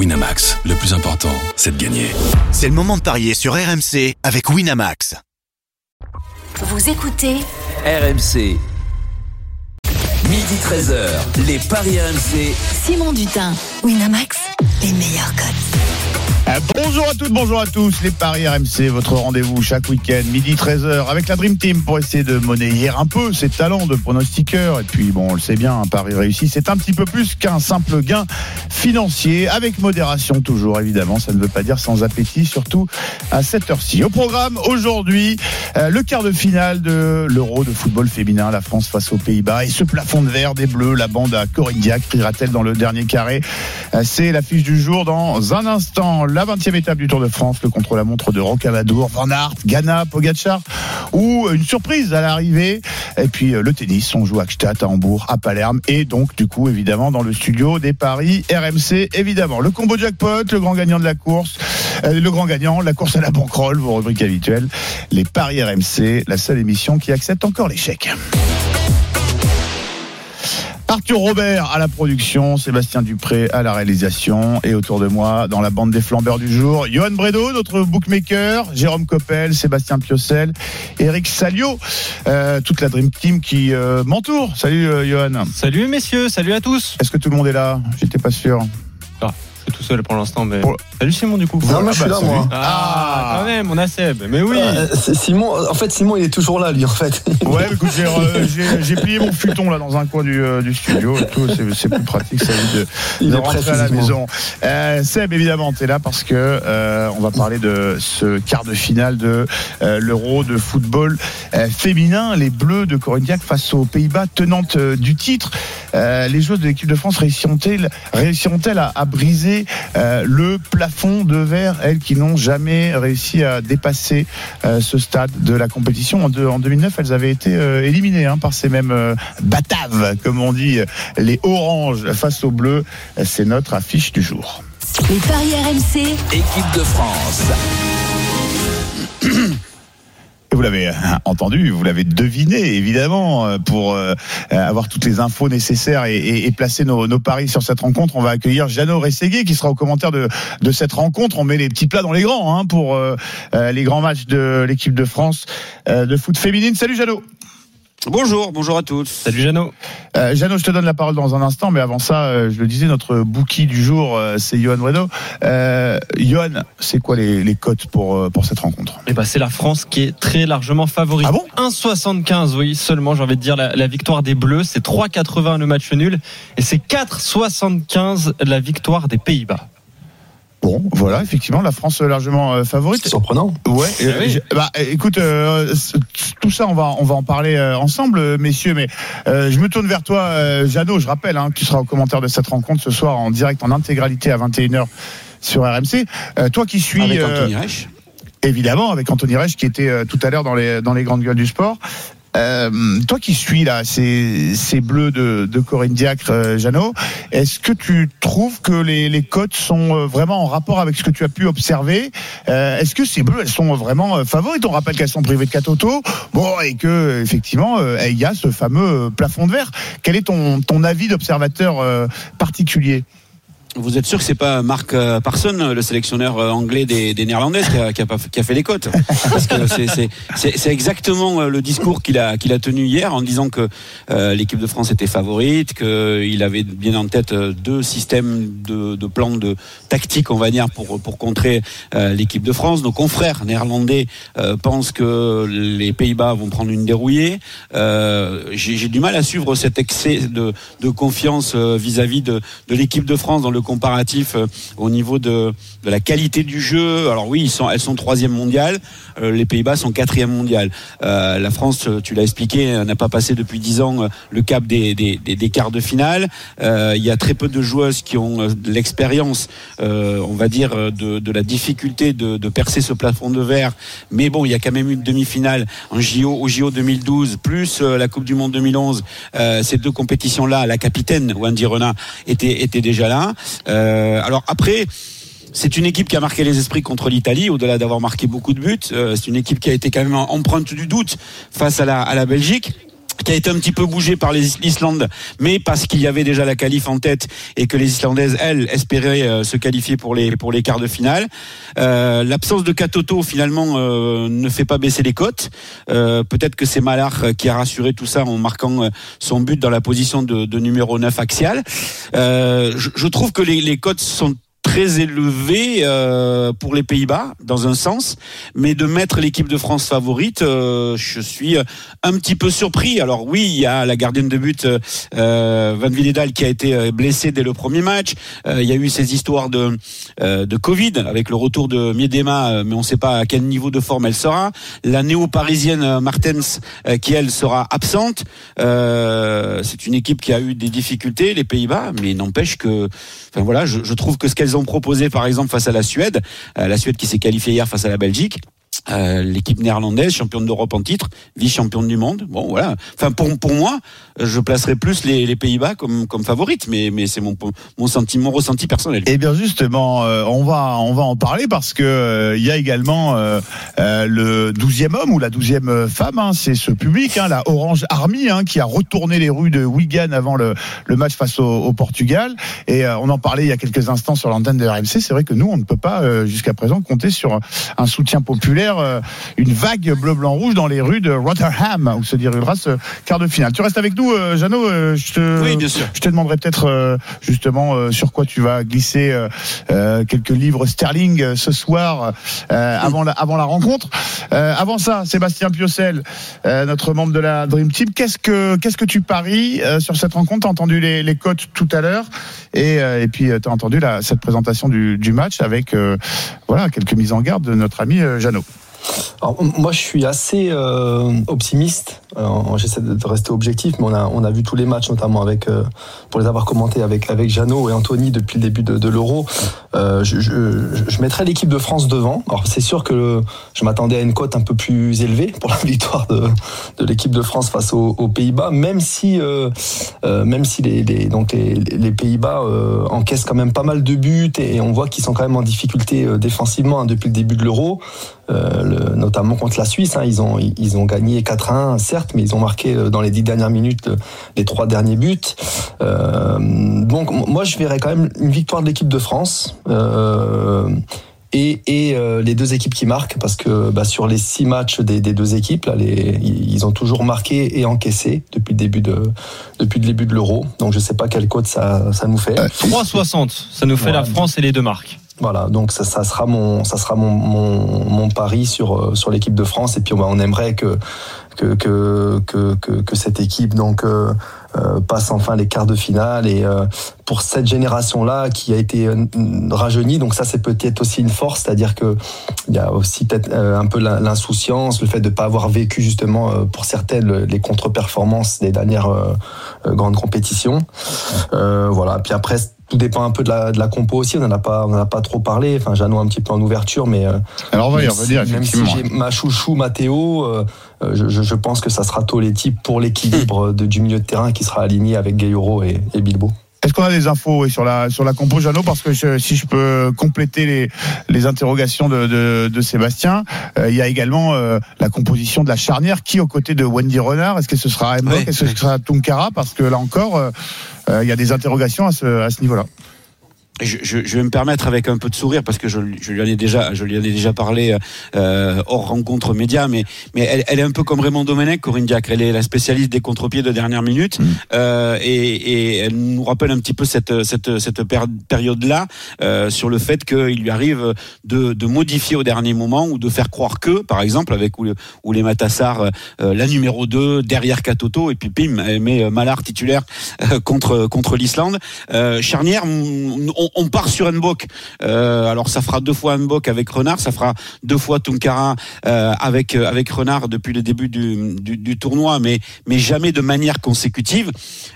Winamax, le plus important, c'est de gagner. C'est le moment de parier sur RMC avec Winamax. Vous écoutez RMC. Midi 13h, les Paris RMC. Simon Dutin, Winamax, les meilleurs codes. Euh, bonjour à toutes, bonjour à tous. Les Paris RMC, votre rendez-vous chaque week-end, midi 13h, avec la Dream Team pour essayer de monnayer un peu ses talents de pronostiqueur. Et puis, bon, on le sait bien, un pari réussi, c'est un petit peu plus qu'un simple gain financier, avec modération toujours, évidemment. Ça ne veut pas dire sans appétit, surtout à cette heure-ci. Au programme, aujourd'hui, euh, le quart de finale de l'Euro de football féminin, la France face aux Pays-Bas. Et ce plafond de verre des Bleus, la bande à Corignac, criera-t-elle dans le dernier carré? Euh, C'est l'affiche du jour dans un instant. 20e étape du Tour de France, le contre-la-montre de Rocamadour, Van Aert, Ghana, Pogacar, ou une surprise à l'arrivée. Et puis euh, le tennis, on joue à Gstaad, à Hambourg, à Palerme, et donc du coup évidemment dans le studio des paris RMC, évidemment. Le combo jackpot, le grand gagnant de la course, euh, le grand gagnant, la course à la banquerolle, vos rubriques habituelles, les paris RMC, la seule émission qui accepte encore l'échec. Arthur Robert à la production, Sébastien Dupré à la réalisation et autour de moi dans la bande des flambeurs du jour, Johan Bredo, notre bookmaker, Jérôme Coppel, Sébastien Piocel, Eric Salio, euh, toute la Dream Team qui euh, m'entoure. Salut euh, Johan. Salut messieurs, salut à tous. Est-ce que tout le monde est là? J'étais pas sûr. Je suis tout seul pour l'instant, mais. Oh. Salut Simon du coup. Non, moi, je suis là, salut. moi. Ah, quand même, on a Seb. Mais oui. Euh, Simon, en fait, Simon, il est toujours là, lui, en fait. Ouais, écoute, j'ai, euh, plié mon futon là dans un coin du, euh, du studio. et tout, C'est, c'est plus pratique, ça évite de, Il de est prêt rentrer à la maison. Euh, Seb, évidemment, tu es là parce que euh, on va parler de ce quart de finale de euh, l'Euro de football euh, féminin. Les Bleus de Corignac face aux Pays-Bas, tenantes euh, du titre. Euh, les joueuses de l'équipe de France réussiront-elles, réussiront-elles à, à briser euh, le plafond de verre, elles qui n'ont jamais réussi à dépasser euh, ce stade de la compétition. En, deux- en 2009, elles avaient été euh, éliminées hein, par ces mêmes euh, bataves, comme on dit, les oranges face aux bleus. C'est notre affiche du jour. Les paris RMC, Équipe de France. Vous l'avez euh, entendu, vous l'avez deviné, évidemment, euh, pour euh, avoir toutes les infos nécessaires et, placer nos, paris sur cette rencontre. On va accueillir Jeannot Rességuier qui sera au commentaire de, cette rencontre. On met les petits plats dans les grands hein, pour euh, les grands matchs de l'équipe de France de foot féminine. Salut Jeannot Bonjour, bonjour à tous. Salut Jeannot. Euh, Jeannot, je te donne la parole dans un instant, mais avant ça, euh, je le disais, notre bookie du jour, euh, c'est Johan Wedo. Euh, Johan, c'est quoi les, les cotes pour, euh, pour cette rencontre? Et bah, c'est la France qui est très largement favorite. Ah bon? 1,75, oui, seulement, j'ai envie de dire, la, la victoire des Bleus. C'est 3,80 le match nul. Et c'est 4,75 la victoire des Pays-Bas. Bon, voilà, effectivement, la France largement euh, favorite. C'est surprenant. Ouais, euh, oui. je- bah, écoute, euh, tout ça, on va, on va en parler euh, ensemble, euh, messieurs. Mais euh, je me tourne vers toi, euh, Jeannot. Je rappelle, hein, tu seras au commentaire de cette rencontre ce soir en direct, en intégralité à 21h sur RMC. Euh, toi qui suis, Avec euh, Anthony Reich. évidemment, avec Anthony Reich qui était euh, tout à l'heure dans les, dans les grandes gueules du sport. Euh, toi qui suis là ces, ces bleus de, de Corinne Diacre, euh, Jeannot, est-ce que tu trouves que les, les cotes sont euh, vraiment en rapport avec ce que tu as pu observer? Euh, Est-ce que ces bleus, elles sont vraiment euh, favorites On rappelle qu'elles sont privées de Katoto, bon, et que effectivement, euh, il y a ce fameux plafond de verre. Quel est ton, ton avis d'observateur particulier? Vous êtes sûr que c'est pas Mark euh, Parson, le sélectionneur euh, anglais des, Néerlandaises, qui a, fait les cotes Parce que c'est- exactement euh, le discours qu'il a, tenu hier en disant que euh, l'équipe de France était favorite, qu'il avait bien en tête euh, deux systèmes de, plans de tactique, on va dire, pour, contrer euh, l'équipe de France. Nos confrères néerlandais euh, pensent que les Pays-Bas vont prendre une dérouillée. Euh, J'ai du mal à suivre cet excès de, confiance euh, vis-à-vis de, de l'équipe de France dans le comparatif euh, au niveau de, la qualité du jeu. Alors oui, elles sont troisième mondiale, euh, les Pays-Bas sont quatrième mondiale. Euh, la France, tu l'as expliqué, n'a pas passé depuis dix ans le cap des, quarts de finale. Il y a très peu de joueuses qui ont l'expérience, on va dire, de, la difficulté de, percer ce plafond de verre. Mais bon, il y a quand même une demi-finale en JO, au JO 2012, plus la Coupe du Monde 2011. Euh, ces deux compétitions-là, la capitaine Wendy était, était déjà là. Euh, alors après. C'est une équipe qui a marqué les esprits contre l'Italie, au-delà d'avoir marqué beaucoup de buts. Euh, c'est une équipe qui a été quand même empreinte du doute face à la, à la Belgique. Qui a été un petit peu bougé par les- l'Islande, mais parce qu'il y avait déjà la qualif en tête et que les Islandaises, elles, espéraient euh, se qualifier pour les pour les quarts de finale. Euh, L'absence de Katoto finalement euh, ne fait pas baisser les cotes. Euh, Peut-être que c'est Malar qui a rassuré tout ça en marquant euh, son but dans la position de, de numéro 9 axial. Euh, je, je trouve que les, les cotes sont très élevées euh, pour les Pays-Bas dans un sens, mais de mettre l'équipe de France favorite, euh, je suis un petit peu surpris. Alors oui, il y a la gardienne de but euh, Van Villedal qui a été euh, blessée dès le premier match. Euh, il y a eu ces histoires de euh, de Covid avec le retour de Miedema, euh, mais on ne sait pas à quel niveau de forme elle sera. La néo-parisienne euh, Martens euh, qui elle sera absente. Euh, c'est une équipe qui a eu des difficultés, les Pays-Bas, mais n'empêche que, enfin voilà, je, je trouve que ce qu'elles ont proposé, par exemple face à la Suède, euh, la Suède qui s'est qualifiée hier face à la Belgique. Euh, l'équipe néerlandaise, championne d'Europe en titre, vice-championne du monde. Bon, voilà. Enfin, pour, pour moi, je placerais plus les, Pays-Bas comme, comme favorites, mais, mais c'est mon, mon, sentiment, ressenti personnel. Et bien justement, euh, on va on va en parler parce que euh, y a également le douzième homme ou la douzième femme, hein, c'est ce public, hein, la Orange Army, hein, qui a retourné les rues de Wigan avant le, le match face au, au Portugal. Et on en parlait il y a quelques instants sur l'antenne de RMC. C'est vrai que nous, on ne peut pas jusqu'à présent compter sur un soutien populaire, euh, une vague bleu blanc rouge dans les rues de Rotherham où se déroulera ce quart de finale. Tu restes avec nous, euh, Jeannot. euh, je te Oui, bien sûr. je te demanderai peut-être justement sur quoi tu vas glisser quelques livres sterling ce soir avant, la, avant la rencontre. Avant ça, Sébastien Piocel, notre membre de la Dream Team, qu'est-ce que qu'est-ce que tu paries sur cette rencontre? T'as entendu les, les cotes tout à l'heure et, et puis tu as entendu la, cette présentation du, du match avec euh, voilà quelques mises en garde de notre ami Jeannot. Alors, moi, je suis assez euh, optimiste. Euh, J'essaie de rester objectif, mais on a, on a vu tous les matchs, notamment avec, euh, pour les avoir commentés avec, avec Jeannot et Anthony depuis le début de, l'Euro. Euh, je, je, mettrais l'équipe de France devant. Alors, c'est sûr que je m'attendais à une cote un peu plus élevée pour la victoire de, de l'équipe de France face aux, Pays-Bas, même si, même si les, les, Pays-Bas encaissent quand même pas mal de buts et, on voit qu'ils sont quand même en difficulté défensivement hein, depuis le début de l'Euro. Le- notamment contre la Suisse. hein. ils, ont, ils ont gagné 4-1, certes, mais ils ont marqué euh, dans les dix dernières minutes euh, les trois derniers buts. Euh, donc moi, je verrais quand même une victoire de l'équipe de France. euh, et, et euh, les deux équipes qui marquent, parce que bah, sur les six matchs des, des deux équipes, là, les, ils ont toujours marqué et encaissé depuis le début de, depuis le début de l'Euro. Donc je sais pas quelle cote ça, ça nous fait. 3,60. Ça nous fait Voilà. la France et les deux marques. Voilà, donc ça, ça sera mon, ça sera mon, mon, mon pari sur euh, sur l'équipe de France. Et puis on, aimerait que que que que, cette équipe donc euh, passe enfin les quarts de finale et euh, pour cette génération là qui a été euh, rajeunie donc ça c'est peut-être aussi une force c'est-à-dire que il y a aussi peut-être euh, un peu l'in- l'insouciance le fait de pas avoir vécu justement euh, pour certaines le- les contre-performances des dernières euh, euh, grandes compétitions euh, voilà puis après tout dépend un peu de la, de la compo aussi. On n'en a pas, on en a pas trop parlé. Enfin, Jeannot un petit peu en ouverture, mais euh, Alors on va y revenir si, même si j'ai ma chouchou Matteo, euh, euh, je, je- pense que ça sera Toletti pour l'équilibre de, du milieu de terrain qui sera aligné avec Gayoro et, et Bilbo. Est-ce qu'on a des infos oui, sur la sur la compo Jeannot? Parce que je- si je peux compléter les les interrogations de, de, de Sébastien, euh, il y a également euh, la composition de la charnière qui aux côtés de Wendy Renard. Est-ce que ce sera Mbok Oui. Est-ce que ce sera Tunkara? Parce que là encore, euh, euh, il y a des interrogations à ce à ce niveau-là. Je, je, je vais me permettre avec un peu de sourire parce que je, je lui en ai déjà, je lui en ai déjà parlé euh, hors rencontre média, mais mais elle, elle est un peu comme Raymond Domenech, Corinne Diacre. Elle est la spécialiste des contre-pieds de dernière minute euh, et, et elle nous rappelle un petit peu cette cette cette péri- période-là euh, sur le fait qu'il lui arrive de, de modifier au dernier moment ou de faire croire que, par exemple, avec ou, ou les Matassar, euh, la numéro 2 derrière Katoto et puis pim, elle met Malard titulaire euh, contre contre l'Islande. Euh, charnière, on, on- part sur Mbok. Euh, alors ça fera deux fois Mbok avec Renard, ça fera deux fois Tunkara euh, avec euh, avec Renard depuis le début du, du, du tournoi, mais mais jamais de manière consécutive.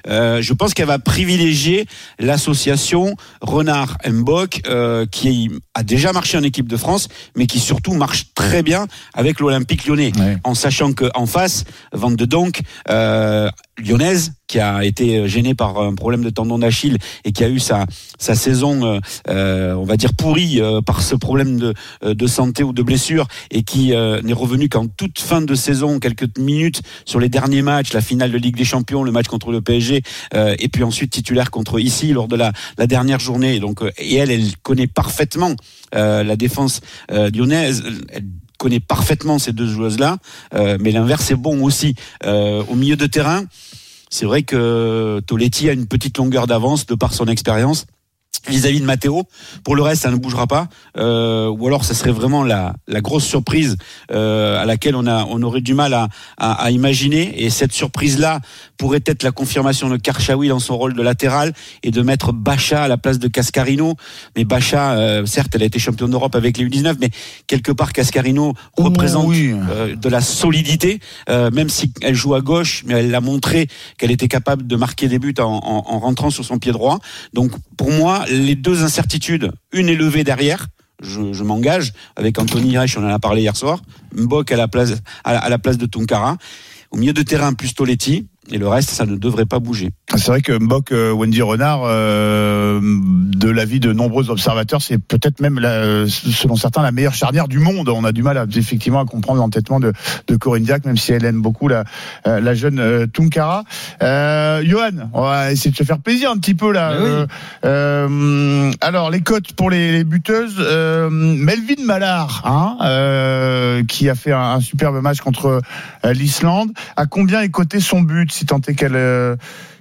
Euh, je pense qu'elle va privilégier l'association Renard Mbok euh, qui a déjà marché en équipe de France, mais qui surtout marche très bien avec l'Olympique Lyonnais Ouais. en sachant que en face, Van de Donk, euh, lyonnaise qui a été gênée par un problème de tendon d'Achille et qui a eu sa sa saison euh, euh, on va dire pourrie euh, par ce problème de de santé ou de blessure et qui n'est revenu qu'en toute fin de saison quelques minutes sur les derniers matchs la finale de Ligue des Champions le match contre le PSG et puis ensuite titulaire contre ici lors de la la dernière journée. Donc et elle elle connaît parfaitement la défense lyonnaise connaît parfaitement ces deux joueuses-là, mais l'inverse est bon aussi. au milieu de terrain, c'est vrai que Toletti a une petite longueur d'avance de par son expérience vis-à-vis de Matteo. Pour le reste, ça ne bougera pas. Euh, ou alors, ça serait vraiment la, la grosse surprise euh, à laquelle on a on aurait du mal à, à, à imaginer. Et cette surprise-là pourrait être la confirmation de Karchaoui dans son rôle de latéral et de mettre Bacha à la place de Cascarino. Mais Bacha, euh, certes, elle a été championne d'Europe avec les U19, mais quelque part Cascarino représente euh, de la solidité, euh, même si elle joue à gauche, mais elle a montré qu'elle était capable de marquer des buts en, en, en rentrant sur son pied droit. Donc, pour moi, les deux incertitudes, une élevée derrière, je, m'engage avec Anthony Reich, on en a parlé hier soir, Mbok à la place à la, place de Tonkara, au milieu de terrain plus Toletti et le reste ça ne devrait pas bouger. C'est vrai que Mbok, euh, Wendy Renard, euh, de l'avis de nombreux observateurs, c'est peut-être même, la, selon certains, la meilleure charnière du monde. On a du mal à, effectivement à comprendre l'entêtement de, de Corinne Diac, même si elle aime beaucoup la, euh, la jeune euh, Tunkara. Euh, Johan, on va essayer de se faire plaisir un petit peu là. Oui. Euh, alors, les cotes pour les, les buteuses. Melvin Mallard, hein, qui a fait un, un, superbe match contre l'Islande. À combien est coté son but, si tant est qu'elle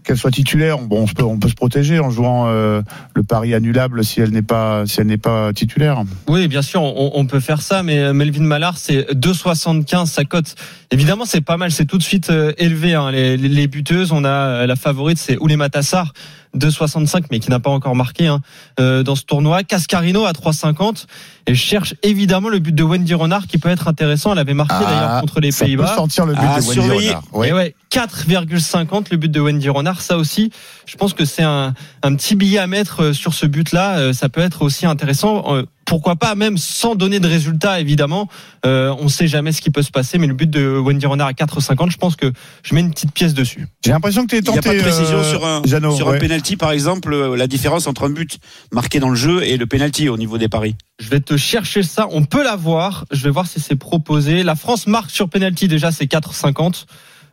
qu'elle soit titulaire. Bon, on peut, on peut se protéger en jouant euh, le pari annulable si elle n'est pas, si elle n'est pas titulaire. Oui, bien sûr, on, peut faire ça, mais Melvin Mallard, c'est 2,75 sa cote. Évidemment, c'est pas mal, c'est tout de suite euh, élevé. Hein. Les, les, buteuses, on a la favorite, c'est Oulema Tassar. 2,65 mais qui n'a pas encore marqué hein, euh, dans ce tournoi. Cascarino à 3,50 et je cherche évidemment le but de Wendy Renard qui peut être intéressant. Elle avait marqué Ah, d'ailleurs contre les Pays-Bas. sentir le but Ah, de Wendy. Renard. Oui. Et ouais, 4,50 le but de Wendy Renard. Ça aussi, je pense que c'est un, un petit billet à mettre euh, sur ce but-là. Euh, Ça peut être aussi intéressant. Pourquoi pas même sans donner de résultat, évidemment. Euh, on sait jamais ce qui peut se passer, mais le but de Wendy Renard à 4,50, je pense que je mets une petite pièce dessus. J'ai l'impression que tu es Il n'y tenté. a pas de précision euh, sur un, Jeannot, sur ouais. un penalty, par exemple, euh, la différence entre un but marqué dans le jeu et le penalty au niveau des paris. Je vais te chercher ça. On peut l'avoir. Je vais voir si c'est proposé. La France marque sur penalty déjà, c'est 4,50.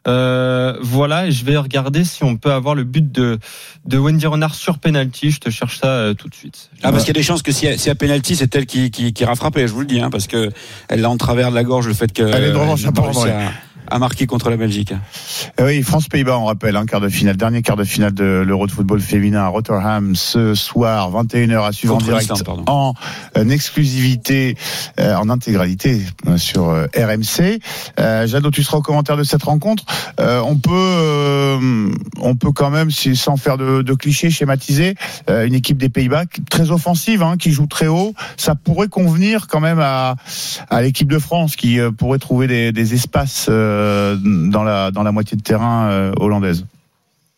Euh, voilà, et je vais regarder si on peut avoir le but de, de Wendy Renard sur penalty. Je te cherche ça euh, tout de suite. Ah, parce qu'il y a des chances que si, si y a penalty, c'est elle qui, qui, qui ira frapper, je vous le dis, hein, parce que elle l'a en travers de la gorge, le fait que. Elle est de revanche, à, à marquer contre la Belgique. Euh, Oui, France-Pays-Bas, on rappelle, hein, quart de finale, dernier quart de finale de l'Euro de football féminin à Rotterdam ce soir, 21h à suivre en direct, pardon. en euh, exclusivité, euh, en intégralité euh, sur euh, RMC. Jadot, tu seras au commentaire de cette rencontre. On peut, on peut quand même, sans faire de, de clichés, schématiser une équipe des Pays-Bas très offensive, hein, qui joue très haut. Ça pourrait convenir quand même à, à l'équipe de France qui pourrait trouver des, des espaces euh, dans la dans la moitié de terrain euh, hollandaise.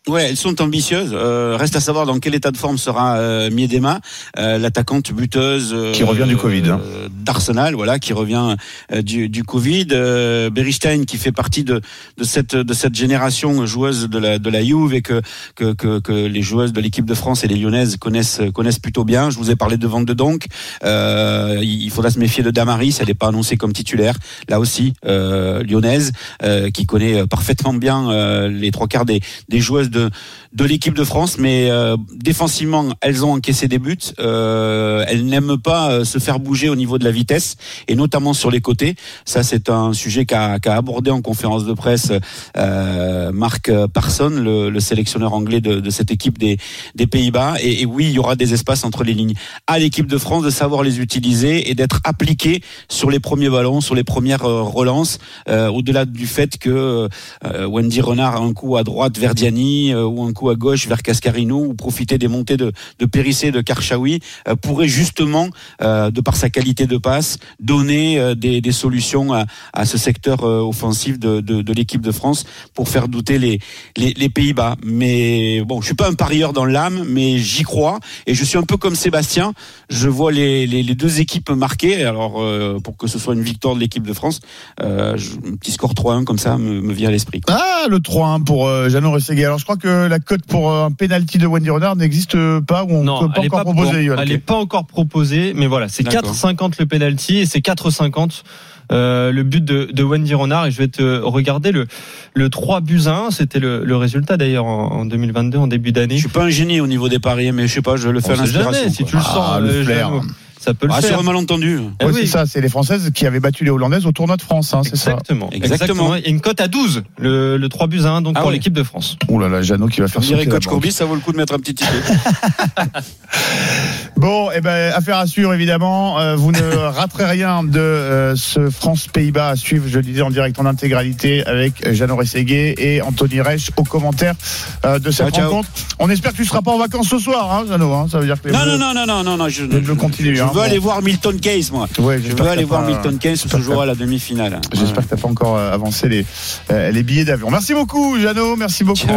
Ouais, elles sont ambitieuses. Euh, reste à savoir dans quel état de forme sera euh, Miedema, euh, l'attaquante buteuse euh, Qui revient du Covid, hein. euh, d'Arsenal, voilà, qui revient euh, du, du Covid. Euh, Beristein qui fait partie de, de cette de cette génération joueuse de la de la Juve et que que que, que les joueuses de l'équipe de France et les Lyonnaises connaissent connaissent plutôt bien. Je vous ai parlé de Van de Donk. Euh, il faudra se méfier de Damaris. Elle n'est pas annoncée comme titulaire. Là aussi, euh, lyonnaise euh, qui connaît parfaitement bien euh, les trois quarts des des joueuses de, de l'équipe de France, mais euh, défensivement, elles ont encaissé des buts. Euh, elles n'aiment pas euh, se faire bouger au niveau de la vitesse, et notamment sur les côtés. Ça, c'est un sujet qu'a abordé en conférence de presse euh, Marc Parson, le, le sélectionneur anglais de, de cette équipe des, des Pays-Bas. Et, oui, il y aura des espaces entre les lignes. À l'équipe de France de savoir les utiliser et d'être appliqué sur les premiers ballons, sur les premières euh, relances, euh, au-delà du fait que Wendy Renard a un coup à droite, Verdiani Euh, ou un coup à gauche vers Cascarino ou profiter des montées de, de Périssé, de Karchaoui euh, pourrait justement, euh, de par sa qualité de passe, donner des, solutions à, à ce secteur offensif de, de, l'équipe de France pour faire douter les, les, Pays-Bas. Mais bon, je suis pas un parieur dans l'âme, mais j'y crois et je suis un peu comme Sébastien. Je vois les, les, deux équipes marquées. Alors pour que ce soit une victoire de l'équipe de France, un petit score 3-1 comme ça me, vient à l'esprit. Ah, le 3-1 pour euh, Jeannot. Alors, je crois que la cote pour euh, un penalty de Wendy Renard n'existe pas ou on Non, peut pas encore pas, proposer. Elle est pas encore proposée, mais voilà, c'est D'accord. 4,50 le penalty et c'est 4,50 euh, le but de, de Wendy Renard. Et je vais te regarder le, le 3 buts à 1. C'était le, le résultat d'ailleurs en, en 2022, en début Je d'année. suis pas un génie au niveau des paris, mais je sais pas, je le fais On à sait jamais, l'inspiration. si tu le sens, Ah, le euh, flair. Ça peut le Ah, faire. sur un malentendu. Eh oui. c'est ça, c'est les Françaises qui avaient battu les Hollandaises au tournoi de France, hein, c'est ça. Exactement. Exactement. Et une cote à 12, le, le 3 buts à 1 donc Ah pour ouais. l'équipe de France. Oh là là, Jeannot qui va faire Je sauter coach. Courbis, ça vaut le coup de mettre un petit ticket. Bon, eh ben, affaire à suivre évidemment. Euh, vous ne raterez rien de euh, ce France-Pays-Bas à suivre, je le disais en direct en intégralité avec Jeannot Rességuier et Anthony Reich aux commentaires euh, de cette rencontre. On espère que tu seras pas en vacances ce soir, hein, Jeannot. Hein, ça veut dire que les Non, non, non, non, non, non, non, je, continuent, Je hein, veux bon. aller voir Milton Case, moi. Ouais, Je veux aller voir Milton Keynes ce jour à la demi-finale. J'espère que t'as pas encore euh, avancé les, euh, les billets d'avion. Merci beaucoup, Jeannot. Merci beaucoup,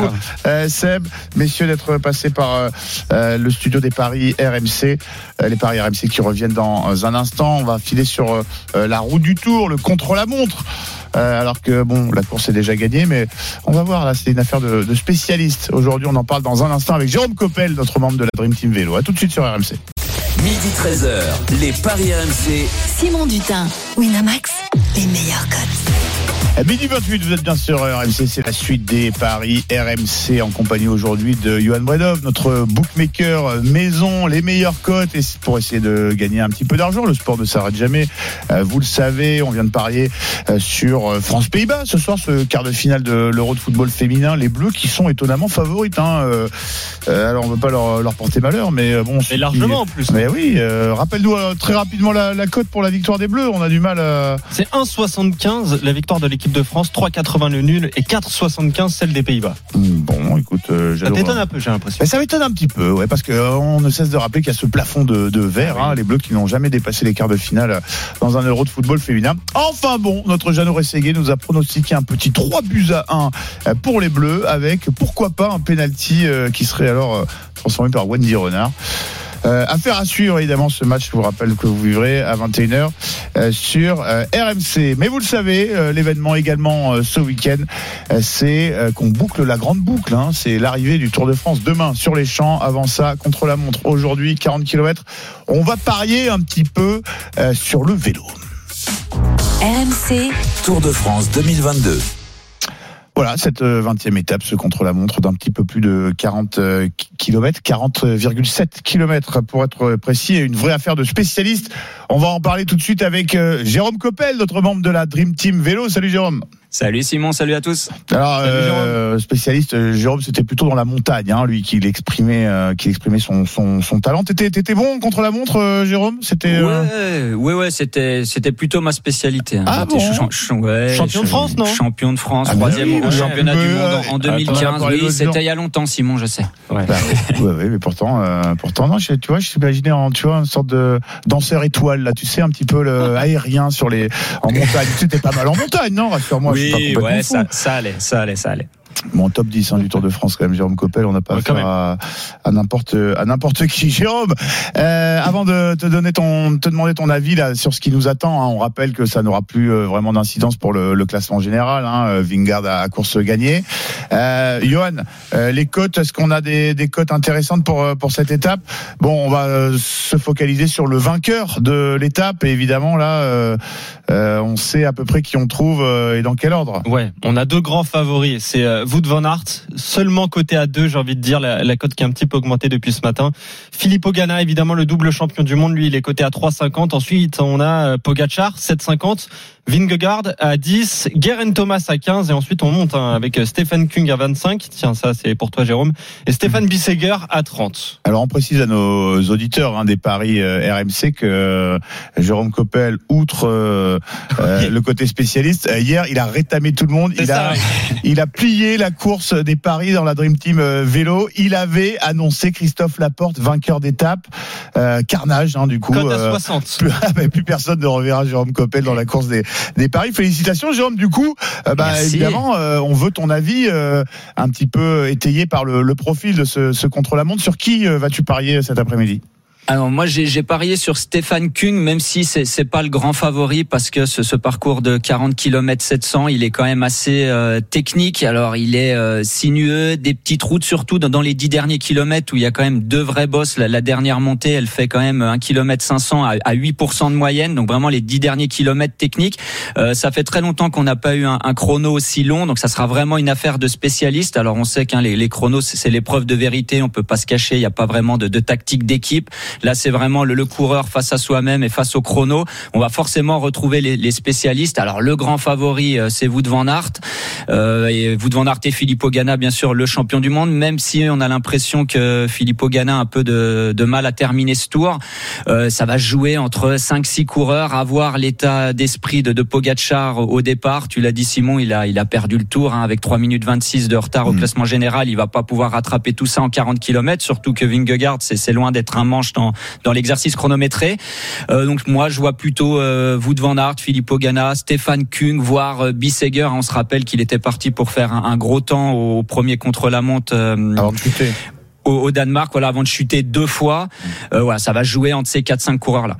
euh, Seb. Messieurs, d'être passés par euh, le studio des Paris RMC. Les Paris RMC qui reviennent dans un instant. On va filer sur la route du Tour, le contre-la-montre. Alors que bon, la course est déjà gagnée, mais on va voir là, c'est une affaire de, de spécialistes. Aujourd'hui, on en parle dans un instant avec Jérôme Coppel, notre membre de la Dream Team Vélo. À tout de suite sur RMC. Midi 13h, les Paris RMC. Simon Dutin, Winamax, les meilleurs cotes. Midi 28, vous êtes bien sur RMC, c'est la suite des paris RMC en compagnie aujourd'hui de Johan Bredov, notre bookmaker maison, les meilleures cotes et c'est pour essayer de gagner un petit peu d'argent. Le sport ne s'arrête jamais. Euh, Vous le savez, on vient de parier euh, sur euh, France-Pays-Bas ce soir, ce quart de finale de l'Euro de football féminin. Les Bleus qui sont étonnamment favorites. Hein. Alors on ne veut pas leur, leur porter malheur, mais bon. qui- largement en plus. Mais oui, euh, rappelle-nous très rapidement la, la cote pour la victoire des Bleus. On a du mal à. C'est 1,75 la victoire de l'équipe de France, 3,80 le nul et 4,75 celle des Pays-Bas. Bon, écoute, euh, Ça j'adore. t'étonne un peu, j'ai l'impression. Mais ça m'étonne un petit peu, ouais, parce que euh, ne cesse de rappeler qu'il y a ce plafond de, de verre, hein, les Bleus qui n'ont jamais dépassé les quarts de finale euh, dans un Euro de football féminin. Enfin bon, notre Jeannot Rességuier nous a pronostiqué un petit 3 buts à 1 euh, pour les Bleus, avec pourquoi pas un penalty qui serait alors transformé par Wendy Renard. Euh, affaire à suivre évidemment ce match, je vous rappelle que vous vivrez à 21h euh, sur euh, RMC. Mais vous le savez, euh, l'événement également euh, ce week-end, euh, c'est euh, qu'on boucle la grande boucle. hein. C'est l'arrivée du Tour de France demain sur les champs. Avant ça, contre la montre aujourd'hui, 40 km. On va parier un petit peu euh, sur le vélo. RMC, Tour de France 2022. Voilà, cette euh, 20e étape, ce contre-la-montre d'un petit peu plus de 40 euh, km, 40,7 km pour être précis, et une vraie affaire de spécialiste. On va en parler tout de suite avec euh, Jérôme Coppel, notre membre de la Dream Team Vélo. Salut Jérôme. Salut Simon, salut à tous. Alors, Salut, euh, spécialiste, euh, Jérôme, c'était plutôt dans la montagne, hein, lui, qui exprimait, euh, qui exprimait son, son, son talent. T'étais, t'étais bon contre la montre, euh, Jérôme? C'était. euh, Ouais, ouais, ouais, c'était, c'était plutôt ma spécialité. hein. Ah bon? ouais, Champion de France, non? Champion de France, Ah bah troisième oui, au ouais. championnat du monde euh, en- en attends, 2015. encore les Oui, c'était il y a longtemps, Simon, je sais. Ouais. Bah, ouais, ouais, mais pourtant, euh, pourtant, non, je- tu vois, je t'imaginais en, tu vois, une sorte de danseur étoile, là, tu sais, un petit peu le aérien sur les, en montagne. Tu étais pas mal en montagne, non? Rassure-moi, je suis pas oui, ouais, ça, ça allait, ça allait, ça allait. Bon, top 10 hein, du Tour de France quand même, Jérôme Coppel. On n'a pas Ouais, affaire à, à n'importe à n'importe qui. Jérôme, euh, avant de te donner ton te demander ton avis là sur ce qui nous attend, hein, on rappelle que ça n'aura plus euh, vraiment d'incidence pour le, le classement général. Hein, euh, Vingard a, a course gagnée. Euh, Johan, euh, les cotes, est-ce qu'on a des, des cotes intéressantes pour pour cette étape? Bon, on va euh, se focaliser sur le vainqueur de l'étape et évidemment là, euh, euh, on sait à peu près qui on trouve euh, et dans quel ordre? Ouais, on a deux grands favoris. C'est Wout van Aert, seulement coté à 2, j'ai envie de dire, la, cote qui a un petit peu augmenté depuis ce matin. Philippe Ogana, évidemment, le double champion du monde, lui, il est coté à 3,50. Ensuite, on a euh, Pogacar, 7,50. Vingegaard à 10, Guerin Thomas à 15 et ensuite on monte hein, avec Stéphane Kung à 25. Tiens, ça c'est pour toi Jérôme. Et Stéphane Bisseger à 30. Alors on précise à nos auditeurs hein, des paris euh, RMC que euh, Jérôme Coppel, outre euh, euh, le côté spécialiste, euh, hier il a rétamé tout le monde. Il ça, a, oui. il a plié la course des paris dans la Dream Team euh, vélo. Il avait annoncé Christophe Laporte vainqueur d'étape. Euh, carnage hein, du coup. Cote à euh, 60. plus, ah, plus personne ne reverra Jérôme Coppel dans la course des, des paris. Félicitations Jérôme. Du coup, euh, bah, évidemment, euh, on veut ton avis euh, un petit peu étayé par le, le profil de ce, ce contre-la-montre. Sur qui vas-tu parier cet après-midi? Alors moi j'ai parié sur Stéphane Kung, même si c'est pas le grand favori parce que ce, ce parcours de 40 km 700, il est quand même assez euh, technique. Alors il est euh, sinueux, des petites routes surtout dans, dans les 10 derniers kilomètres où il y a quand même deux vrais bosses. La, la dernière montée, elle fait quand même 1 km 500 à, à 8% de moyenne, donc vraiment les 10 derniers kilomètres techniques. Euh, ça fait très longtemps qu'on n'a pas eu un, un chrono aussi long, donc ça sera vraiment une affaire de spécialistes. Alors on sait qu'un les, les chronos c'est c'est l'épreuve de vérité, on peut pas se cacher, il n'y a pas vraiment de, de tactique d'équipe. Là, c'est vraiment le, le coureur face à soi-même et face au chrono. On va forcément retrouver les, les spécialistes. Alors, le grand favori, euh, c'est Wout van Aert. Euh, et Wout van Aert et Filippo Ganna, bien sûr, le champion du monde, même si on a l'impression que Filippo Ganna a un peu de, de mal à terminer ce tour. Euh, ça va jouer entre 5-6 coureurs, à voir l'état d'esprit de, de Pogacar au départ. Tu l'as dit, Simon, il a, il a perdu le tour hein, avec 3 minutes 26 de retard au Mhm. classement général. Il va pas pouvoir rattraper tout ça en 40 km, surtout que Vingegaard, c'est c'est loin d'être un manche dans, dans l'exercice chronométré. Euh, donc moi, je vois plutôt euh, Wout van Aert, Filippo Ganna, Stéphane Kung, voire euh, Bisseger. On se rappelle qu'il était parti pour faire un, un gros temps au premier contre-la-montre euh, avant de chuter au, au Danemark, voilà, avant de chuter deux fois. Euh, voilà, ça va jouer entre ces 4-5 coureurs-là.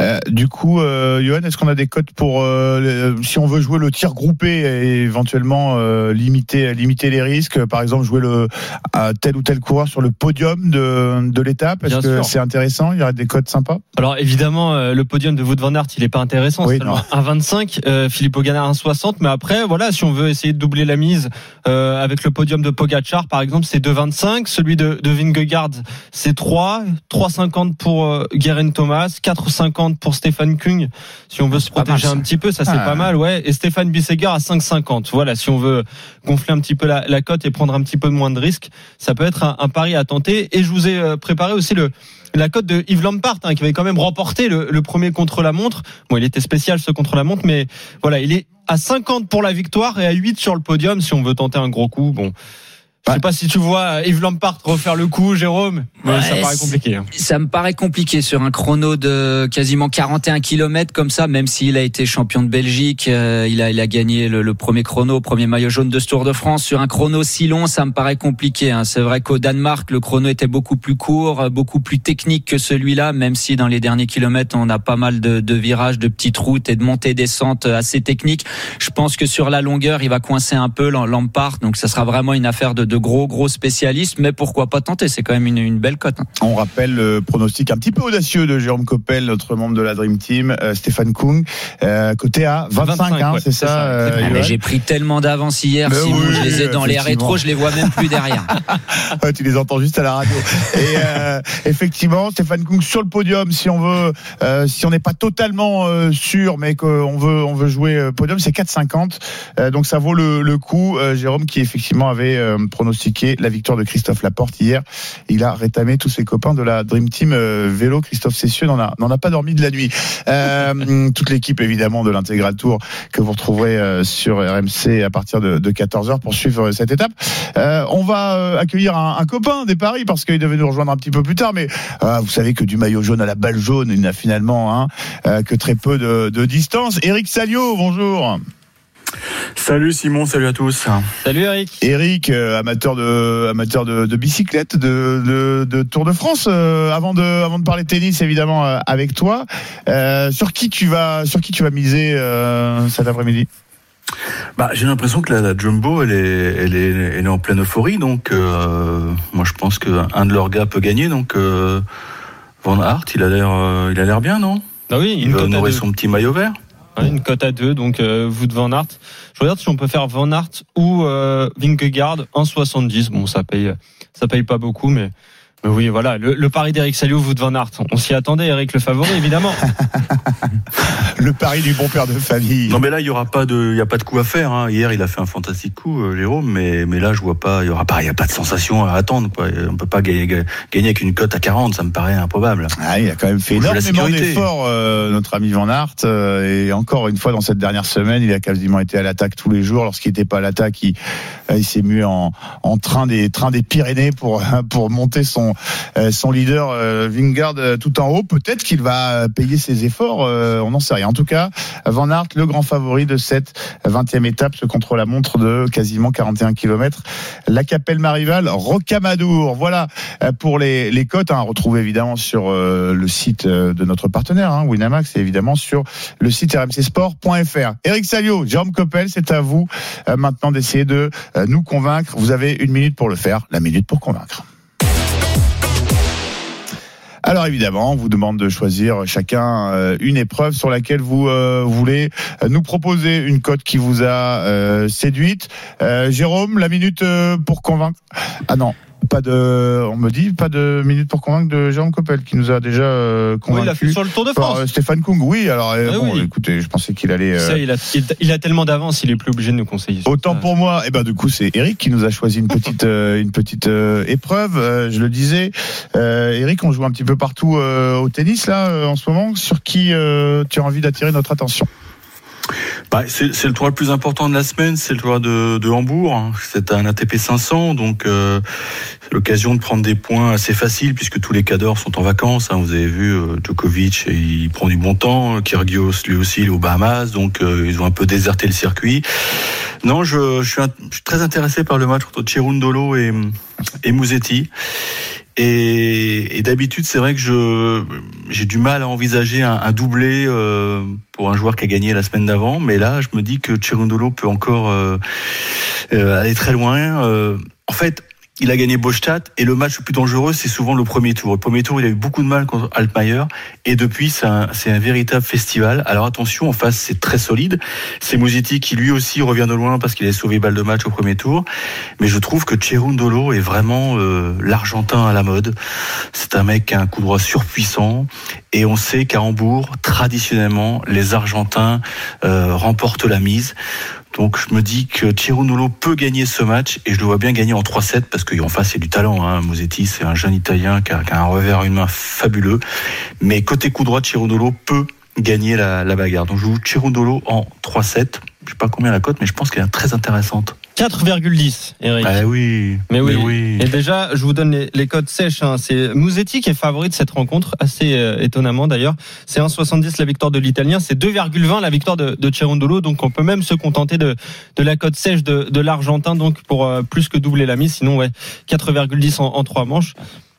Euh, du coup, euh, Johan, est-ce qu'on a des codes pour euh, si on veut jouer le tir groupé et éventuellement limiter limiter les risques, par exemple jouer le à tel ou tel coureur sur le podium de, de l'étape Est-ce Bien que c'est intéressant? Il y aurait des codes sympas? Alors évidemment, le podium de Wout van Aert, il est pas intéressant. Oui, seulement 1,25. Euh, Filippo Ganna 1,60. Mais après, voilà, si on veut essayer de doubler la mise euh, avec le podium de Pogacar, par exemple, c'est 2,25. Celui de, de Vingegaard, c'est 3. 3,50 pour euh, Guerin Thomas, 4,50 pour Stéphane Kung. Si on veut se protéger mal, un petit peu, ça c'est Ah. pas mal, ouais. Et Stéphane Bisseger à 5,50. Voilà, si on veut gonfler un petit peu la, la cote et prendre un petit peu moins de risques, ça peut être un, un pari à tenter. Et je vous ai euh, préparé aussi le la cote de Yves Lampart hein, qui avait quand même remporté le, le premier contre la montre. Bon, il était spécial ce contre la montre, mais voilà, il est à 50 pour la victoire et à 8 sur le podium si on veut tenter un gros coup. Bon, je sais pas si tu vois Yves Lampart refaire le coup, Jérôme, mais Ouais, ça paraît compliqué. hein. Ça me paraît compliqué sur un chrono de quasiment 41 km comme ça, même s'il a été champion de Belgique, euh, il a il a gagné le, le premier chrono, premier maillot jaune de ce Tour de France. Sur un chrono si long, ça me paraît compliqué. hein. C'est vrai qu'au Danemark, le chrono était beaucoup plus court, euh, beaucoup plus technique que celui-là, même si dans les derniers kilomètres, on a pas mal de, de virages, de petites routes et de montées descentes assez techniques. Je pense que sur la longueur, il va coincer un peu Lam- Lampard, donc ça sera vraiment une affaire de, de gros gros spécialistes. Mais pourquoi pas tenter? C'est quand même une, une belle cote. hein. On rappelle le pronostic un petit peu audacieux de Jérôme Coppel, notre membre de la Dream Team, euh, Stéphane Kung, euh, côté à 25, 25, hein, ouais, c'est ça, ça, euh. Ah, j'ai pris tellement d'avance hier, Mais Simon, oui, je les ai dans les rétros, je les vois même plus derrière. Ouais, tu les entends juste à la radio. Et euh, effectivement, Stéphane Kung sur le podium, si on veut, euh, si on n'est pas totalement euh, sûr, mais qu'on veut, on veut jouer podium, c'est 4,50. Euh, donc ça vaut le, le coup. Euh, Jérôme qui effectivement avait euh, pronostiqué la victoire de Christophe Laporte hier, il a rétamé tous ses copains de la Dream Team euh, vélo. Christophe Cessieux n'en a, a pas dormi de la nuit. Euh, toute l'équipe évidemment de l'intégral tour que vous retrouverez euh, sur RMC à partir de, de 14h pour suivre euh, cette étape. Euh, on va accueillir un, un copain des paris parce qu'il devait nous rejoindre un petit peu plus tard, mais euh, vous savez que du maillot jaune à la balle jaune, il n'a finalement hein, que très peu de, de distance. Eric Salio, bonjour. Salut Simon, salut à tous. Salut Eric. Eric, euh, amateur de amateur de, de bicyclette, de, de, de Tour de France. euh, avant de avant de parler tennis, évidemment, euh, avec toi, euh, sur qui tu vas sur qui tu vas miser euh, cet après-midi? Bah, j'ai l'impression que la, la Jumbo, elle est, elle est, elle est en pleine euphorie, donc euh, moi je pense que un de leurs gars peut gagner, donc euh, Van Aert, il a l'air, euh, il a l'air bien, non? Ah oui, Il va honorer son petit maillot vert. Une cote à 2, donc euh, Wout van Aert. Je regarde si on peut faire Van Aert ou euh, Vingegaard 1,70. Bon, ça paye, ça paye pas beaucoup, mais Oui, voilà, le, le pari d'Eric Salio, vous de Van Aert. On s'y attendait, Eric, le favori, évidemment. Le pari du bon père de famille. Non mais là il y aura pas de il y a pas de coup à faire hein. Hier il a fait un fantastique coup euh, Jérôme mais mais là je vois pas il y aura pas il y a pas de sensation à attendre quoi. On peut pas gagner, gagner avec une cote à 40 ça me paraît improbable. Ah, il a quand même fait énormément d'efforts, euh, notre ami Van Aert. euh, et encore une fois, dans cette dernière semaine, il a quasiment été à l'attaque tous les jours. Lorsqu'il n'était pas à l'attaque, il, euh, il s'est mis en, en train des trains des Pyrénées pour pour monter son euh, son leader euh, Vingard euh, tout en haut. Peut-être qu'il va payer ses efforts. euh, on n'en sait rien. En tout cas, Van Aert, le grand favori de cette 20e étape, ce contre-la-montre de quasiment 41 km. La Capelle Marival, Rocamadour. Voilà euh, pour les, les cotes. Hein, retrouvez évidemment sur euh, le site euh, de notre partenaire, hein, Winamax, et évidemment sur le site rmcsport.fr. Eric Salio, Jérôme Coppel, c'est à vous euh, maintenant d'essayer de euh, nous convaincre. Vous avez une minute pour le faire, la minute pour convaincre. Alors évidemment, on vous demande de choisir chacun euh, une épreuve sur laquelle vous euh, voulez euh, nous proposer une cote qui vous a euh, séduite. Jérôme, la minute pour convaincre. Ah non, pas de. On me dit pas de minute pour convaincre de Jérôme Coppel qui nous a déjà euh, Oui, il a fait convaincu. sur le Tour de France. euh, Stéphane Kung, oui. Alors euh, Ah bon, oui. écoutez, je pensais qu'il allait. euh, Ça, il, a, il, il a tellement d'avance, il est plus obligé de nous conseiller. Autant Ça. pour moi, et ben du coup c'est Eric qui nous a choisi une petite euh, une petite euh, épreuve. Euh, je le disais, euh, Eric, on joue un petit peu partout euh, au tennis là euh, en ce moment. Sur qui euh, tu as envie d'attirer notre attention? Bah, c'est le tour le plus important de la semaine, c'est le tour de, de Hambourg. hein. C'est un ATP 500, donc euh, l'occasion de prendre des points assez faciles puisque tous les cadors sont en vacances. hein. Vous avez vu euh, Djokovic, il prend du bon temps. Kyrgios, lui aussi, il est aux Bahamas, donc euh, ils ont un peu déserté le circuit. Non, je, je, suis, je suis très intéressé par le match entre Cerundolo et, et Musetti. Et, d'habitude, c'est vrai que je j'ai du mal à envisager un, doublé euh, pour un joueur qui a gagné la semaine d'avant, mais là, je me dis que Cerundolo peut encore euh, euh, aller très loin. Euh, en fait, il a gagné Bostadt et le match le plus dangereux, c'est souvent le premier tour. Le premier tour, il a eu beaucoup de mal contre Altmaier et depuis, c'est un, véritable festival. Alors attention, en face, c'est très solide. C'est Musetti qui lui aussi revient de loin parce qu'il a sauvé balle de match au premier tour. Mais je trouve que Cerundolo est vraiment euh, l'Argentin à la mode. C'est un mec qui a un coup droit surpuissant et on sait qu'à Hambourg, traditionnellement, les Argentins euh, remportent la mise. Donc je me dis que Cerundolo peut gagner ce match et je le vois bien gagner en 3-7 parce qu'en face a du talent. Hein. Mosetti c'est un jeune Italien qui a, un revers à une main fabuleux. Mais côté coup droit, Cerundolo peut gagner la, bagarre. Donc je joue Cerundolo en 3-7. Je sais pas combien la cote, mais je pense qu'elle est très intéressante. 4,10, Eric. Ah oui. Mais oui. oui. Et déjà, je vous donne les, les codes sèches. hein. C'est Musetti qui est favori de cette rencontre, assez euh, étonnamment d'ailleurs. C'est 1,70 la victoire de l'Italien, c'est 2,20 la victoire de, de Cerundolo. Donc on peut même se contenter de, de la cote sèche de, de l'Argentin, donc pour euh, plus que doubler la mise. Sinon, ouais, 4,10 en, en trois manches.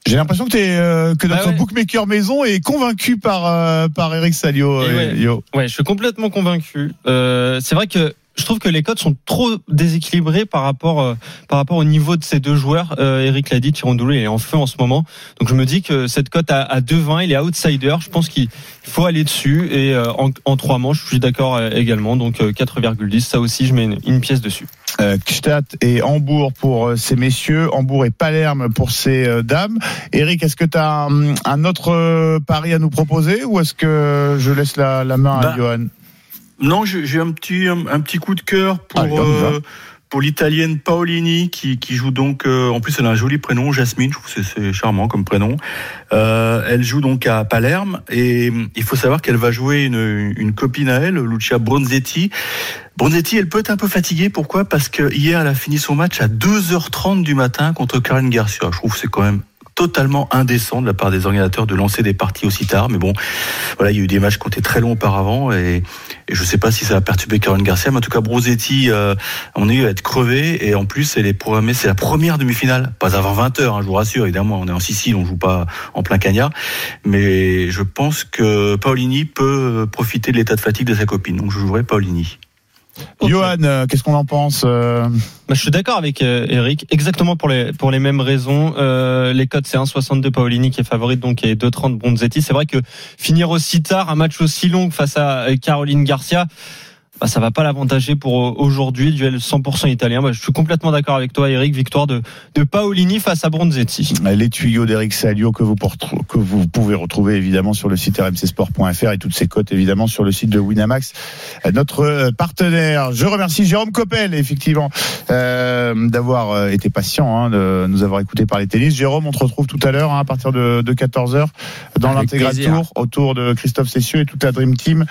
J'ai l'impression que, t'es, euh, que notre Ah ouais. bookmaker maison est convaincu par euh, par Eric Salio. Euh, ouais. Yo. Ouais, je suis complètement convaincu. Euh, c'est vrai que je trouve que les codes sont trop déséquilibrés par rapport euh, par rapport au niveau de ces deux joueurs. Euh, Eric l'a dit, Tirondolo il est en feu en ce moment. Donc je me dis que cette cote à, à 2,20, il est outsider. Je pense qu'il faut aller dessus et euh, en, en trois manches, je suis d'accord euh, également. Donc euh, 4,10, ça aussi, je mets une, une pièce dessus. Euh, Gstaad et Hambourg pour euh, ces messieurs, Hambourg et Palerme pour ces euh, dames. Eric, est-ce que tu as un, un autre euh, pari à nous proposer ou est-ce que je laisse la, la main à Bah, Johan? Non, j'ai un petit un, un petit coup de cœur pour Allez, euh, pour l'italienne Paolini qui qui joue donc euh, en plus elle a un joli prénom Jasmine, je trouve que c'est- c'est charmant comme prénom. Euh, elle joue donc à Palerme et hum, il faut savoir qu'elle va jouer une une copine à elle, Lucia Bronzetti. Bronzetti, elle peut être un peu fatiguée. Pourquoi? Parce que hier, elle a fini son match à 2h30 du matin contre Karen Garcia. Je trouve que c'est quand même totalement indécent de la part des organisateurs de lancer des parties aussi tard. Mais bon, voilà, il y a eu des matchs qui ont été très longs auparavant et, et je sais pas si ça va perturber Karen Garcia. Mais en tout cas, Brosetti, euh, on est à être crevé et en plus, elle est programmée. C'est la première demi-finale, pas avant 20 h je vous rassure. Évidemment, on est en Sicile, on joue pas en plein cagnard. Mais je pense que Paolini peut profiter de l'état de fatigue de sa copine. Donc je jouerai Paolini. Ok. Johan, euh, qu'est-ce qu'on en pense euh Bah, je suis d'accord avec euh, Eric, exactement pour les pour les mêmes raisons. Euh, les codes c'est 1,62 Paolini qui est favorite, donc et 2,30 Bronzetti. C'est vrai que finir aussi tard, un match aussi long face à Caroline Garcia. Bah, ça va pas l'avantager pour euh, aujourd'hui. Duel 100% italien. Bah, je suis complètement d'accord avec toi, Eric. Victoire de, de Paolini face à Bronzetti. Les tuyaux d'Eric Salio que vous, que vous pouvez retrouver évidemment sur le site rmcsport.fr et toutes ces cotes évidemment sur le site de Winamax, notre euh, partenaire. Je remercie Jérôme Coppel effectivement euh, d'avoir euh, été patient, hein, de nous avoir écouté parler tennis. Jérôme, on te retrouve tout à l'heure hein, à partir de, de 14h dans l'intégral tour autour de Christophe Cessieux et toute la Dream Team.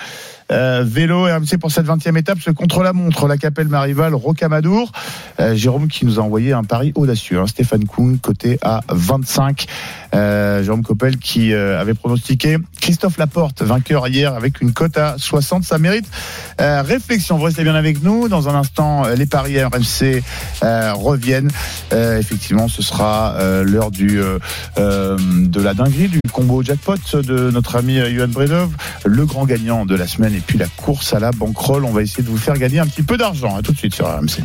Euh, vélo RMC pour cette 20e étape, ce contre-la-montre, la Capelle Marival, Rocamadour. Euh, Jérôme qui nous a envoyé un pari audacieux. hein. Stéphane Kuhn, côté à 25. Euh, Jérôme Coppel qui euh, avait pronostiqué Christophe Laporte, vainqueur hier avec une cote à 60. Ça mérite euh, réflexion. Vous restez bien avec nous. Dans un instant, euh, les paris RMC reviennent. Effectivement, ce sera l'heure du de la dinguerie, du combo jackpot de notre ami Johan Bredov, le grand gagnant de la semaine, et puis la course à la bankroll. On va essayer de vous faire gagner un petit peu d'argent. Tout de suite sur RMC.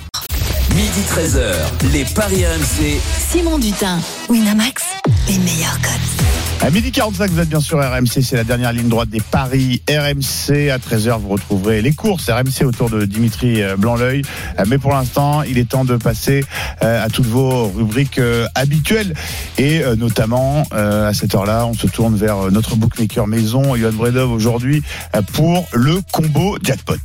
Midi 13h, les Paris RMC. Simon Dutin, Winamax, les meilleurs codes. À midi 45, vous êtes bien sûr RMC, c'est la dernière ligne droite des paris RMC. À 13h, vous retrouverez les courses RMC autour de Dimitri euh, Blanc-L'œil. Euh, Mais pour l'instant, il est temps de passer euh, à toutes vos rubriques habituelles. Et notamment, à cette heure-là, on se tourne vers notre bookmaker maison, Johan Bredov, aujourd'hui, pour le combo jackpot.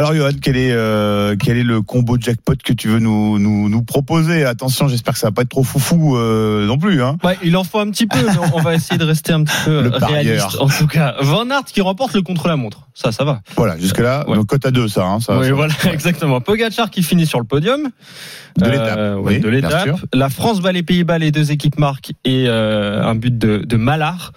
Alors Johan, quel est euh, quel est le combo jackpot que tu veux nous nous, nous proposer? Attention, j'espère que ça va pas être trop foufou euh, non plus. Hein. Ouais, il en faut un petit peu, mais on va essayer de rester un petit peu Le euh, réaliste. En tout cas, Van Aert qui remporte le contre-la-montre. Ça, ça va. Voilà, jusque là, Ouais. donc cote à deux, ça. Hein, ça oui, ça- voilà, exactement. Pogacar qui finit sur le podium. De l'étape. oui, de l'étape. La France bat les Pays-Bas, les deux équipes marquent et un but de, de Malard.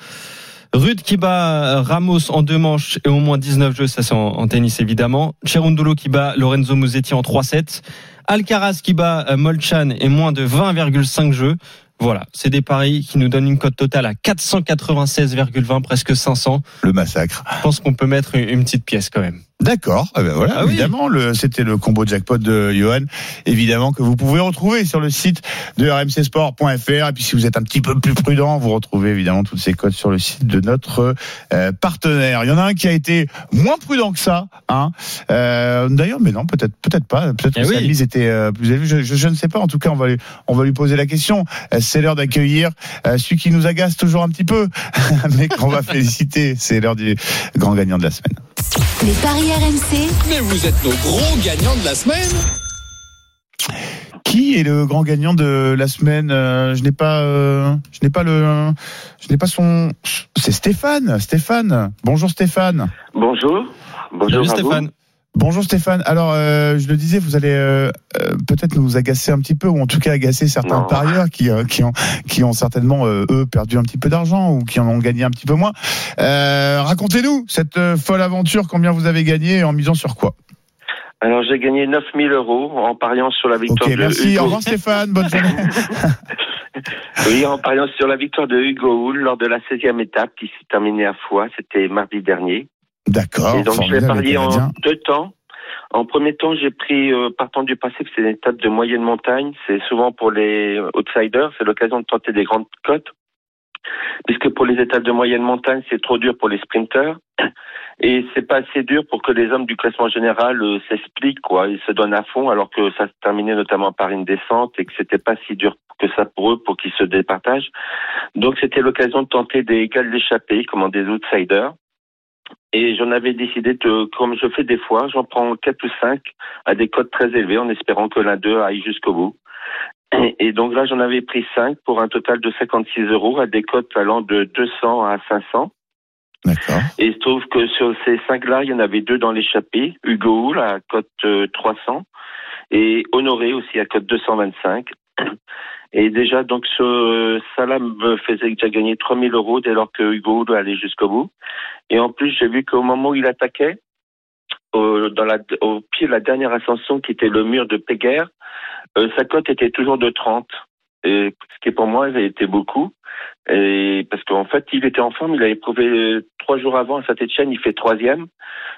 Rude qui bat Ramos en deux manches et au moins 19 jeux, ça c'est en, en tennis évidemment. Cherundolo qui bat Lorenzo Musetti en 3-7. Alcaraz qui bat euh, Molchan et moins de 20,5 jeux. Voilà, c'est des paris qui nous donnent une cote totale à 496,20, presque 500. Le massacre. Je pense qu'on peut mettre une, une petite pièce quand même. D'accord. Eh ben voilà, Ah oui. évidemment, le, c'était le combo jackpot de Johan, évidemment que vous pouvez retrouver sur le site de rmcsport.fr. Et puis si vous êtes un petit peu plus prudent, vous retrouvez évidemment toutes ces codes sur le site de notre euh, partenaire. Il y en a un qui a été moins prudent que ça, hein. Euh, D'ailleurs, mais non, peut-être, peut-être pas. Peut-être que Eh sa oui. mise était euh, plus élevée. Je, je, je ne sais pas. En tout cas, on va lui, on va lui poser la question. Euh, C'est l'heure d'accueillir euh, celui qui nous agace toujours un petit peu, mais qu'on va féliciter. C'est l'heure du grand gagnant de la semaine. Les paris RMC, Mais vous êtes nos gros gagnants de la semaine Qui est le grand gagnant de la semaine? Euh, Je n'ai pas, euh, je n'ai pas le, je n'ai pas son. C'est Stéphane. Stéphane. Bonjour Stéphane. Bonjour. Bonjour Salut à Stéphane. Bonjour Stéphane. Alors, euh, je le disais, vous allez euh, euh, peut-être nous agacer un petit peu, ou en tout cas agacer certains Non. parieurs qui, euh, qui, ont, qui ont certainement, euh, eux, perdu un petit peu d'argent ou qui en ont gagné un petit peu moins. Euh, Racontez-nous cette folle aventure, combien vous avez gagné et en misant sur quoi? Alors j'ai gagné 9000 euros en pariant sur la victoire de merci. Hugo. Au revoir Stéphane. Bonne journée. Oui, en pariant sur la victoire de Hugo Hull lors de la 16e étape qui s'est terminée à Foix. C'était mardi dernier. D'accord. Et donc formidable, parié en deux temps. En premier temps, j'ai pris, euh, partant du principe que c'est une étape de moyenne montagne. C'est souvent pour les euh, outsiders. C'est l'occasion de tenter des grandes cotes. Puisque pour les étapes de moyenne montagne, c'est trop dur pour les sprinteurs. Et c'est pas assez dur pour que les hommes du classement général euh, s'expliquent, quoi. Ils se donnent à fond, alors que ça se terminait notamment par une descente et que c'était pas si dur que ça pour eux, pour qu'ils se départagent. Donc c'était l'occasion de tenter des gals d'échappée, comme des outsiders. Et j'en avais décidé de, comme je fais des fois, j'en prends quatre ou cinq à des cotes très élevées en espérant que l'un d'eux aille jusqu'au bout. Et, et donc là, j'en avais pris cinq pour un total de 56 euros à des cotes allant de 200 à 500. D'accord. Et il se trouve que sur ces cinq-là, il y en avait deux dans l'échappée. Hugo Hull à cote euh, 300 et Honoré aussi à cote 225. Et déjà, donc, ce, me faisait déjà gagner 3000 euros dès lors que Hugo Hull allait jusqu'au bout. Et en plus, j'ai vu qu'au moment où il attaquait, au, dans la, au pied de la dernière ascension qui était le mur de Péguerre, euh, sa cote était toujours de 30. Et, ce qui pour moi avait été beaucoup. Et parce qu'en fait, il était en forme, il avait prouvé euh, trois jours avant à Saint-Etienne, il fait troisième.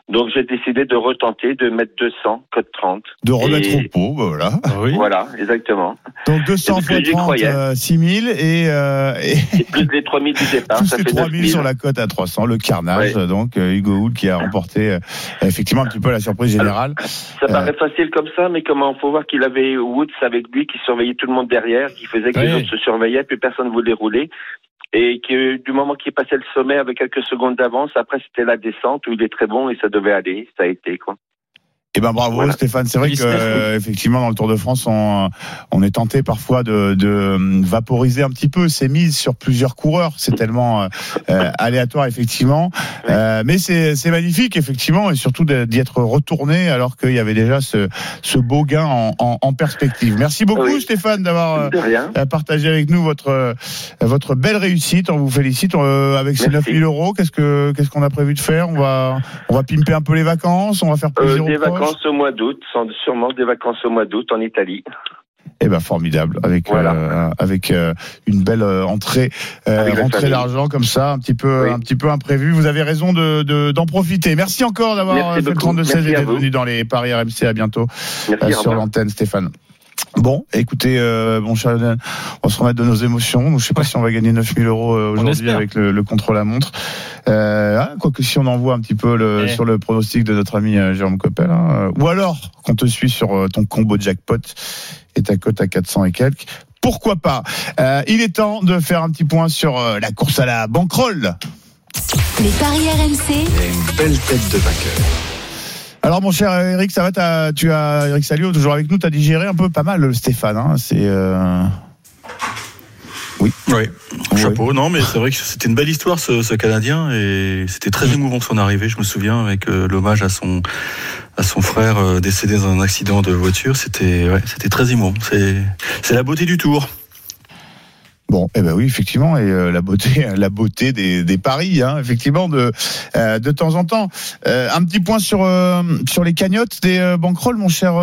Donc j'ai décidé de retenter, de mettre 200, code 30. De remettre Et- au pot, bah voilà. Voilà, exactement. Donc 200 Parce que fois j'y 30, croyais. euh, 6000 et, euh, et Plus les 3000 du départ, plus ça les fait 3000 9000. sur la cote à 300, le carnage. Ouais. Donc euh, Hugo Houl qui a remporté euh, effectivement un petit peu la surprise générale. Ça paraît facile comme ça, mais comment faut voir qu'il avait Woods avec lui qui surveillait tout le monde derrière, qui faisait que les Oui. autres se surveillaient, puis personne ne voulait rouler. Et que du moment qu'il passait le sommet avec quelques secondes d'avance, après c'était la descente où il est très bon et ça devait aller. Ça a été quoi. Eh ben bravo Voilà. Stéphane, c'est vrai que euh, effectivement dans le Tour de France on, on est tenté parfois de, de euh, vaporiser un petit peu ces mises sur plusieurs coureurs, c'est tellement euh, euh, aléatoire effectivement, Euh, mais c'est magnifique effectivement et surtout d'y être retourné alors qu'il y avait déjà ce, ce beau gain en, en, en perspective. Merci beaucoup Oui. Stéphane d'avoir partagé avec nous votre votre belle réussite. On vous félicite Euh, avec ces Merci. 9000 euros. Qu'est-ce que qu'est-ce qu'on a prévu de faire? On va on va pimper un peu les vacances. On va faire plaisir aux. Vacances au mois d'août, sûrement des vacances au mois d'août en Italie. Eh ben formidable avec Voilà. euh, avec euh, une belle euh, entrée euh, rentrée d'argent comme ça un petit peu Oui. un petit peu imprévu. Vous avez raison de de- d'en profiter. Merci encore d'avoir fait le beaucoup. 32 16 Merci et d'être venu dans les paris RMC. À bientôt Merci, sur l'antenne Stéphane. Bon, écoutez, euh, cher Lionel, on va se remettre de nos émotions. Je sais pas si on va gagner 9000 euros euh, aujourd'hui avec le, le contre la montre. Euh, ah, quoique si on envoie un petit peu le, Eh. sur le pronostic de notre ami euh, Jérôme Coppel, hein, euh, ou alors qu'on te suit sur euh, ton combo jackpot et ta cote à 400 et quelques. Pourquoi pas Euh, Il est temps de faire un petit point sur euh, la course à la banquerolle. Les paris RMC, une belle tête de vainqueur. Alors mon cher Eric, ça va t'as- Tu as Eric Salio toujours avec nous. Tu as digéré un peu pas mal le Stéphane. Hein, C'est euh, Oui, Ouais. chapeau. Non, mais c'est vrai que c'était une belle histoire ce, ce Canadien et c'était très émouvant son arrivée. Je me souviens avec euh, l'hommage à son à son frère euh, décédé dans un accident de voiture. C'était ouais, c'était très émouvant. C'est c'est la beauté du tour. Bon, eh ben oui, effectivement, et euh, la beauté, la beauté des, paris, hein, effectivement, de euh, de temps en temps. Euh, un petit point sur sur les cagnottes des banquerolles, mon cher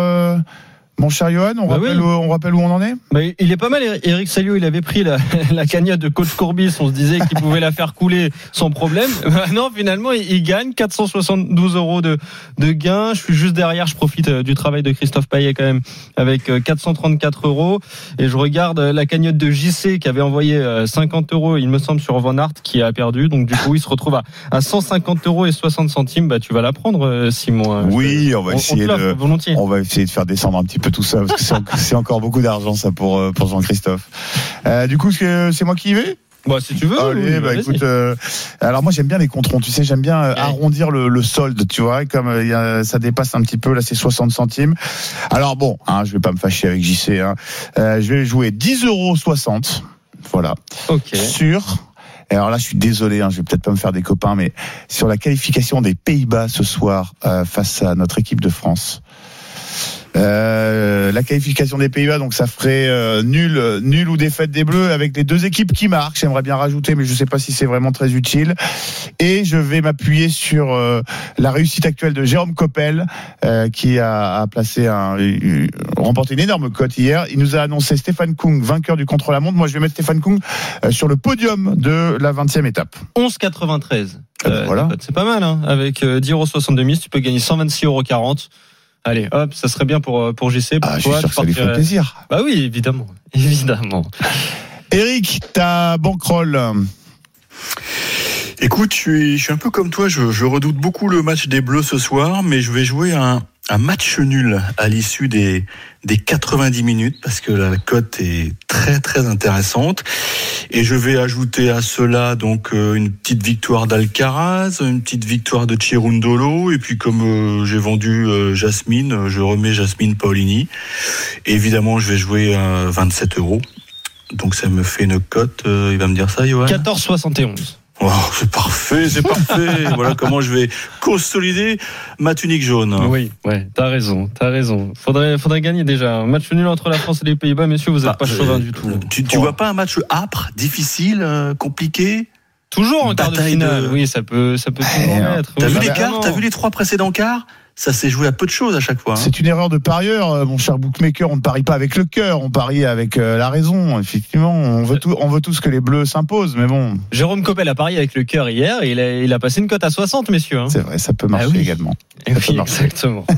mon cher Johan. On Bah rappelle oui. où, on rappelle où on en est? Bah, il est pas mal, Eric Salio. Il avait pris la, la cagnotte de coach Courbis. On se disait qu'il pouvait la faire couler sans problème. Bah non, finalement, il, il gagne 472 euros de, de gain. Je suis juste derrière. Je profite euh, du travail de Christophe Payet quand même avec euh, 434 euros. Et je regarde euh, la cagnotte de JC qui avait envoyé euh, 50 euros, il me semble, sur Van Aert qui a perdu. Donc du coup, il se retrouve à, à 150 euros et 60 centimes. Bah, tu vas la prendre, euh, Simon. hein. Oui, on va On- essayer de on va essayer de faire descendre un petit peu tout ça parce que c'est en- c'est encore beaucoup d'argent ça pour euh, pour Jean-Christophe. Euh, du coup, c'est c'est moi qui y vais? Bah, si tu veux. Allez, oui, bah écoute, euh, alors moi j'aime bien les controns, tu sais, j'aime bien euh, arrondir le, le solde, tu vois, comme euh, il y a- ça dépasse un petit peu, là c'est 60 centimes. Alors bon, hein, je vais pas me fâcher avec JC, hein. Euh, je vais jouer 10 euros 60, voilà, Ok. sur. et Alors là, je suis désolé, hein, je vais peut-être pas me faire des copains, mais sur la qualification des Pays-Bas ce soir euh, face à notre équipe de France. Euh, la qualification des Pays-Bas, donc ça ferait euh, nul, nul ou défaite des Bleus avec les deux équipes qui marquent. J'aimerais bien rajouter, mais je sais pas si c'est vraiment très utile. Et je vais m'appuyer sur euh, la réussite actuelle de Jérôme Coppel, euh, qui a, a placé un, remporté une énorme cote hier. Il nous a annoncé Stéphane Kung vainqueur du contre-la-montre. Moi, je vais mettre Stéphane Kung euh, sur le podium de la 20e étape. 11,93. Ah ben Euh, voilà. C'est pas mal, hein. Avec euh, 10 euros 62 000, tu peux gagner 126,40 euros. Allez, hop, ça serait bien pour, euh, pour JC. Pour Ah, je suis toi, sûr tu que ça lui fait partirais- plaisir. Bah oui, évidemment. Évidemment. Eric, ta bankroll. Écoute, je suis, je suis un peu comme toi, je, je redoute beaucoup le match des Bleus ce soir, mais je vais jouer un, un match nul à l'issue des, des 90 minutes parce que la cote est très très intéressante. Et je vais ajouter à cela donc euh, une petite victoire d'Alcaraz, une petite victoire de Chirundolo, et puis comme euh, j'ai vendu euh, Jasmine, je remets Jasmine Paolini. Et évidemment, je vais jouer à 27 euros. Donc ça me fait une cote, il va me dire ça, Johan? 14,71. Oh, c'est parfait, c'est parfait. voilà comment je vais consolider ma tunique jaune. Oui, ouais, t'as raison, t'as raison. Faudrait, faudrait gagner déjà. Un match nul entre la France et les Pays-Bas, messieurs, vous n'êtes Bah, pas euh, chauvin du tout. Tu, tu Oh. vois pas un match âpre, difficile, euh, compliqué? Toujours en quart de finale. de- Oui, ça peut, ça peut toujours être. T'as vu les quarts? T'as vu les trois précédents quarts? Ça s'est joué à peu de choses à chaque fois. hein. C'est une erreur de parieur, euh, mon cher bookmaker. On ne parie pas avec le cœur, on parie avec euh, la raison. Effectivement, on veut, tout, on veut tous que les bleus s'imposent, mais bon, Jérôme Coppel a parié avec le cœur hier et il a, il a passé une cote à 60, messieurs. hein. c'est vrai, ça peut marcher Ah oui. également. Peut oui, marcher. exactement.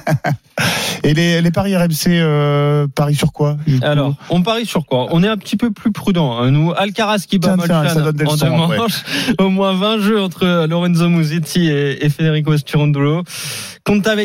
Et les, les paris RMC, euh, paris sur quoi Alors, on parie sur quoi? On est un petit peu plus prudent. hein. Nous, Alcaraz qui bat Molchan ça donne des en deux manches. Au moins 20 jeux entre Lorenzo Musetti et, et Federico Sturandolo.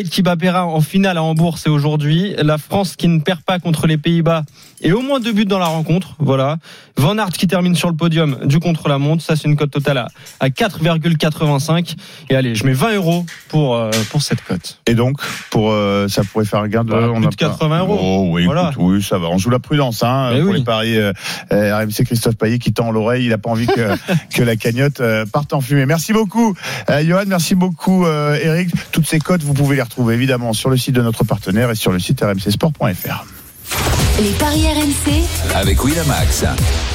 Contaveit qui bat Perra en finale à Hambourg, c'est aujourd'hui. La France qui ne perd pas contre les Pays-Bas et au moins deux buts dans la rencontre. Voilà. Van Aert qui termine sur le podium du contre-la-montre. Ça, c'est une cote totale à, à 4,85. Et allez, je mets 20 euros pour, euh, pour cette cote. Et donc, pour euh, ça pourrait faire un gain de, Bah, plus a de 80 euros. Oh, oui, Voilà. écoute, oui, ça va. On joue la prudence, hein, Mais pour oui. les paris euh, euh, RMC Christophe Payet qui tend l'oreille. Il a pas envie que, que la cagnotte parte en fumée. Merci beaucoup, Johan. Merci beaucoup, Eric. Toutes ces cotes, vous pouvez les retrouver évidemment sur le site de notre partenaire et sur le site rmcsport.fr. Les paris RMC, Avec Winamax.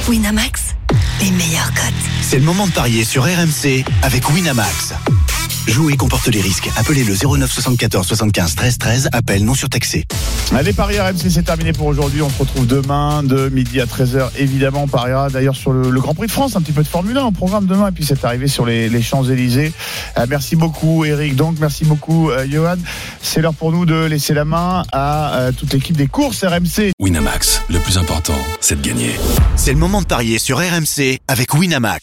Winamax, les meilleurs cotes. C'est le moment de parier sur RMC avec Winamax. Jouer comporte les risques. Appelez le 09 74 75 13 13. Appel non surtaxé. Allez, Paris RMC, c'est terminé pour aujourd'hui. On se retrouve demain de midi à 13h. Évidemment, on pariera d'ailleurs sur le, le Grand Prix de France, un petit peu de Formule 1 au programme demain. Et puis, c'est arrivé sur les, les Champs-Élysées. Euh, merci beaucoup, Eric. Donc, merci beaucoup, euh, Johan. C'est l'heure pour nous de laisser la main à euh, toute l'équipe des courses RMC. Winamax, le plus important, c'est de gagner. C'est le moment de parier sur RMC avec Winamax.